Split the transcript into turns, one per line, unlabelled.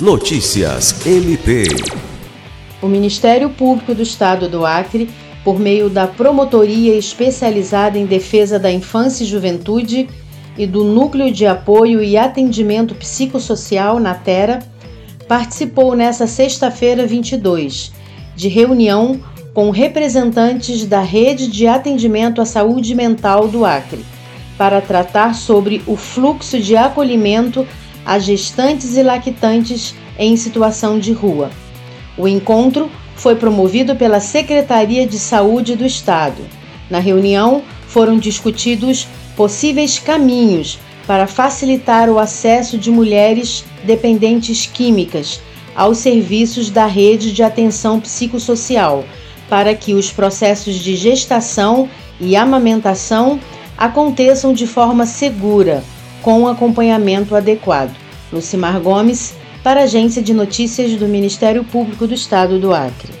Notícias MP.
O Ministério Público do Estado do Acre, por meio da Promotoria Especializada em Defesa da Infância e Juventude e do Núcleo de Apoio e Atendimento Psicossocial na Terra, participou nesta sexta-feira 22 de reunião com representantes da Rede de Atendimento à Saúde Mental do Acre, para tratar sobre o fluxo de acolhimento a gestantes e lactantes em situação de rua. O encontro foi promovido pela Secretaria de Saúde do Estado. Na reunião, foram discutidos possíveis caminhos para facilitar o acesso de mulheres dependentes químicas aos serviços da rede de atenção psicossocial, para que os processos de gestação e amamentação aconteçam de forma segura com acompanhamento adequado. Lucimar Gomes, para a Agência de Notícias do Ministério Público do Estado do Acre.